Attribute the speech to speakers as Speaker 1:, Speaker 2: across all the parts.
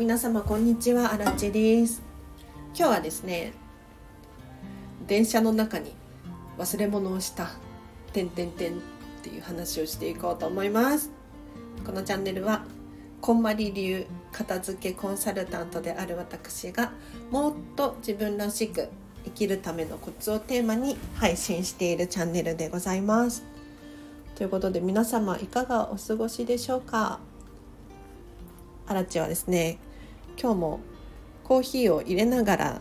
Speaker 1: 皆様こんにちは。アラチェです。今日はですね電車の中に忘れ物をした。てんてんてんっていう話をしていこうと思います。このチャンネルはこんまり流片付けコンサルタントである私がもっと自分らしく生きるためのコツをテーマに配信しているチャンネルでございます。ということで皆様いかがお過ごしでしょうか？アラチはですね今日もコーヒーを入れながら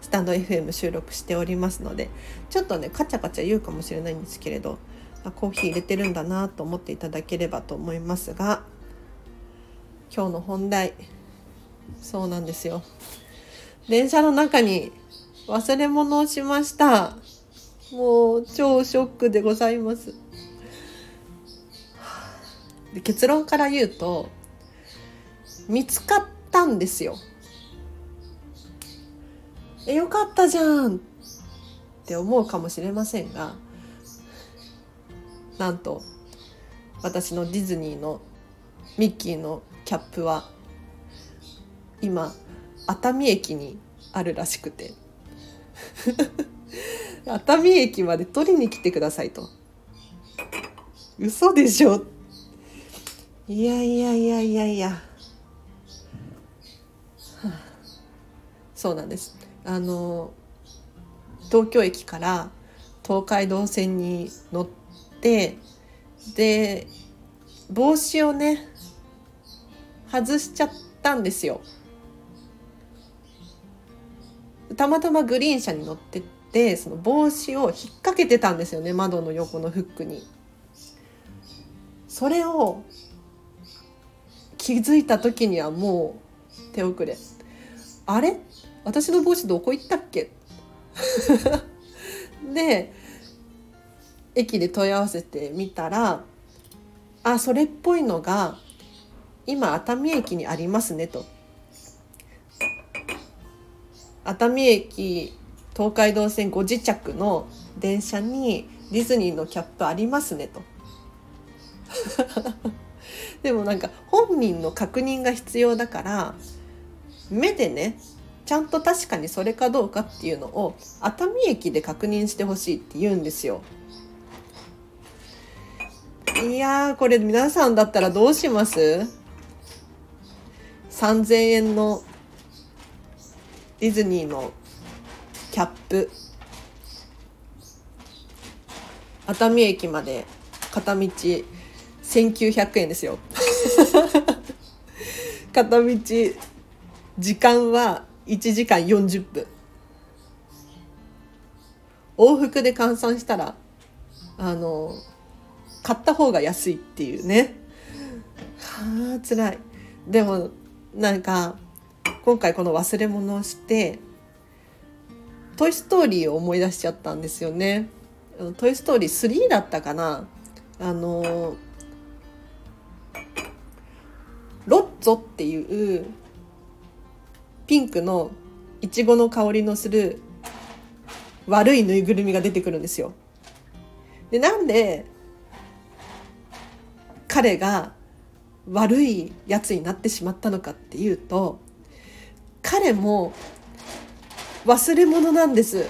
Speaker 1: スタンド FM 収録しておりますのでちょっとねカチャカチャ言うかもしれないんですけれどコーヒー入れてるんだなと思っていただければと思いますが今日の本題そうなんですよ。電車の中に忘れ物をしました。もう超ショックでございます。で結論から言うと見つかったんですよ。えよかったじゃんって思うかもしれませんがなんと私のディズニーのミッキーのキャップは今熱海駅にあるらしくて。熱海駅まで取りに来てくださいと。嘘でしょ？いやいやいやいやいや、そうなんですあの東京駅から東海道線に乗ってで帽子をね外しちゃったんですよたまたまグリーン車に乗ってってその帽子を引っ掛けてたんですよね窓の横のフックに。それを気づいた時にはもう手遅れ。あれ？私の帽子どこ行ったっけ？で駅で問い合わせてみたらあそれっぽいのが今熱海駅にありますねと。熱海駅東海道線ご自着の電車にディズニーのキャップありますねと。でもなんか本人の確認が必要だから目でねちゃんと確かにそれかどうかっていうのを熱海駅で確認してほしいって言うんですよ。いやこれ皆さんだったらどうします ?3000 円のディズニーのキャップ熱海駅まで片道1900円ですよ片道時間は1時間40分。往復で換算したらあの買った方が安いっていうね。はあ辛い。でもなんか今回この忘れ物をして「トイ・ストーリー」を思い出しちゃったんですよね。トイ・ストーリー3だったかな。あのロッツォっていうピンクのいちごの香りのする悪いぬいぐるみが出てくるんですよ。でなんで彼が悪いやつになってしまったのかっていうと彼も忘れ物なんです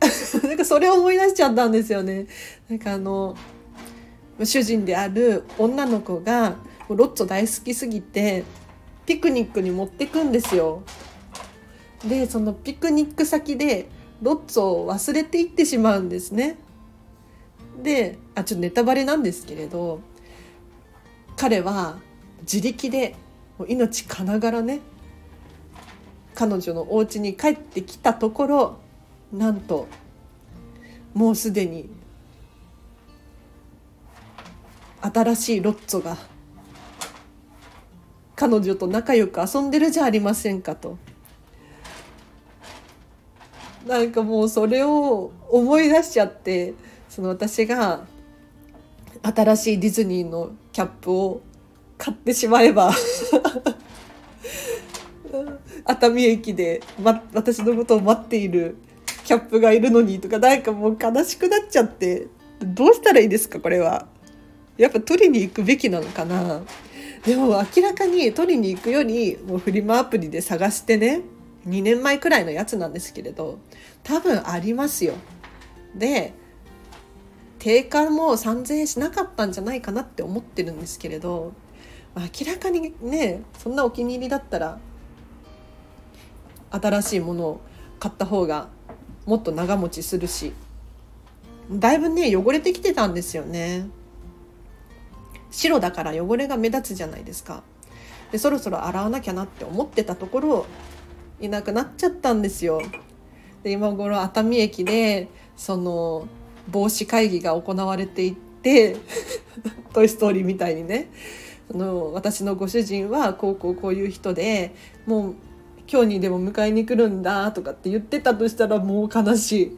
Speaker 1: なんかそれを思い出しちゃったんですよねなんかあの主人である女の子がロッツォ大好きすぎてピクニックに持ってくんですよ。でそのピクニック先でロッツォを忘れていってしまうんですね。であちょっとネタバレなんですけれど彼は自力で命かながらね彼女のお家に帰ってきたところなんともうすでに新しいロッツォが彼女と仲良く遊んでるじゃありませんかと。なんかもうそれを思い出しちゃってその私が新しいディズニーのキャップを買ってしまえば 熱海駅で、ま、私のことを待っているキャップがいるのにとかなんかもう悲しくなっちゃってどうしたらいいですかこれは。やっぱ取りに行くべきなのかなでも明らかに取りに行くよりもうフリマアプリで探してね2年前くらいのやつなんですけれど多分ありますよ。で定価も3,000円しなかったんじゃないかなって思ってるんですけれど明らかにねそんなお気に入りだったら新しいものを買った方がもっと長持ちするしだいぶね汚れてきてたんですよね白だから汚れが目立つじゃないですか。でそろそろ洗わなきゃなって思ってたところいなくなっちゃったんですよ。で今頃熱海駅でその防止会議が行われていって「トイ・ストーリー」みたいにね。その私のご主人はこうこうこういう人でもう今日にでも迎えに来るんだとかって言ってたとしたらもう悲し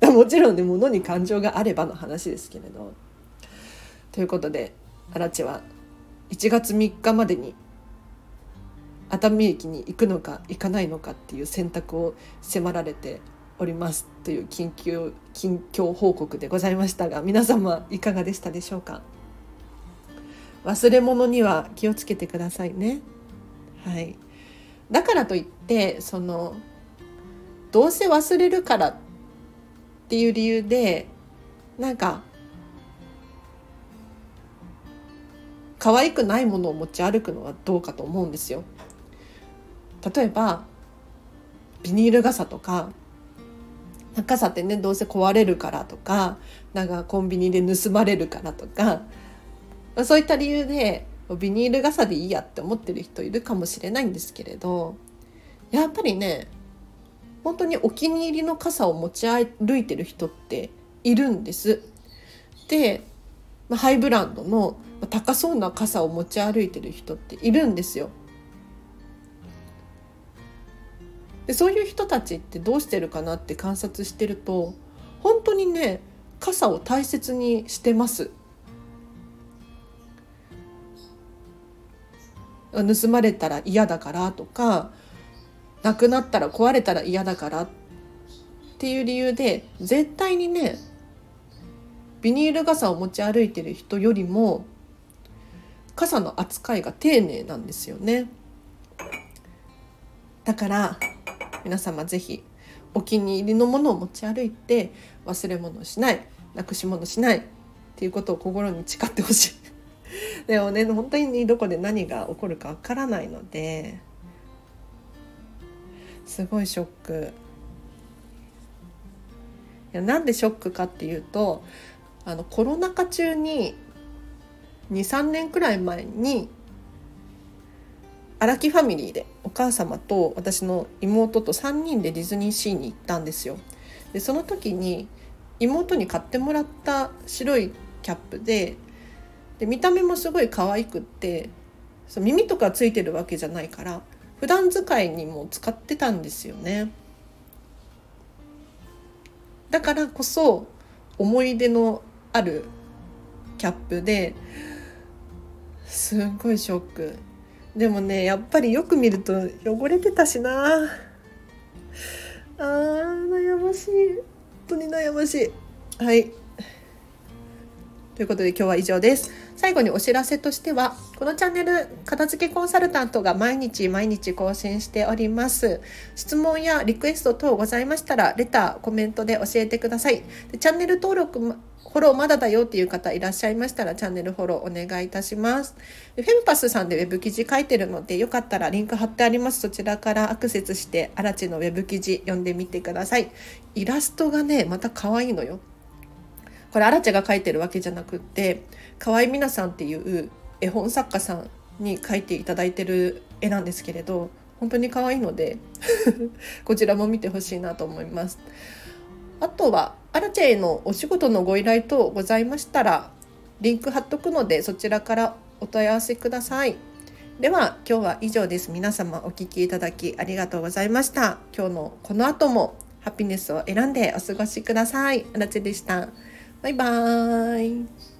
Speaker 1: い。もちろんね物に感情があればの話ですけれどということで荒地は1月3日までに熱海駅に行くのか行かないのかっていう選択を迫られておりますという緊急近況報告でございましたが皆様いかがでしたでしょうか？忘れ物には気をつけてくださいね。はい。だからといってそのどうせ忘れるからっていう理由でなんか可愛くないものを持ち歩くのはどうかと思うんですよ。例えばビニール傘とか傘ってねどうせ壊れるからとかなんかコンビニで盗まれるからとかそういった理由でビニール傘でいいやって思ってる人いるかもしれないんですけれどやっぱりね本当にお気に入りの傘を持ち歩いてる人っているんです。でハイブランドの高そうな傘を持ち歩いてる人っているんですよ。でそういう人たちってどうしてるかなって観察してると本当にね傘を大切にしてます。盗まれたら嫌だからとかなくなったら壊れたら嫌だからっていう理由で絶対にねビニール傘を持ち歩いてる人よりも傘の扱いが丁寧なんですよね。だから皆様ぜひお気に入りのものを持ち歩いて忘れ物しないなくし物しないっていうことを心に誓ってほしい。でもね本当にどこで何が起こるかわからないのですごいショック。いやなんでショックかっていうとあのコロナ禍中に23年くらい前に荒木ファミリーでお母様と私の妹と3人でディズニーシーに行ったんですよ。でその時に妹に買ってもらった白いキャップでで見た目もすごい可愛くってそう耳とかついてるわけじゃないから普段使いにも使ってたんですよね。だからこそ思い出のあるキャップですっごいショック。でもねやっぱりよく見ると汚れてたしな。あー悩ましい。本当に悩ましい。はい。ということで今日は以上です。最後にお知らせとしてはこのチャンネル片付けコンサルタントが毎日毎日更新しております。質問やリクエスト等ございましたらレターコメントで教えてください。でチャンネル登録フォローまだだよっていう方いらっしゃいましたらチャンネルフォローお願いいたします。フェムパスさんでウェブ記事書いてるのでよかったらリンク貼ってあります。そちらからアクセスしてアラチのウェブ記事読んでみてください。イラストがねまた可愛いのよ。これアラチが描いてるわけじゃなくって河合美奈さんっていう絵本作家さんに描いていただいてる絵なんですけれど本当に可愛いので こちらも見てほしいなと思います。あとはアラチェへのお仕事のご依頼等ございましたらリンク貼っとくのでそちらからお問い合わせください。では今日は以上です。皆様お聴きいただきありがとうございました。今日のこの後もハピネスを選んでお過ごしください。アラチェでした。バイバーイ。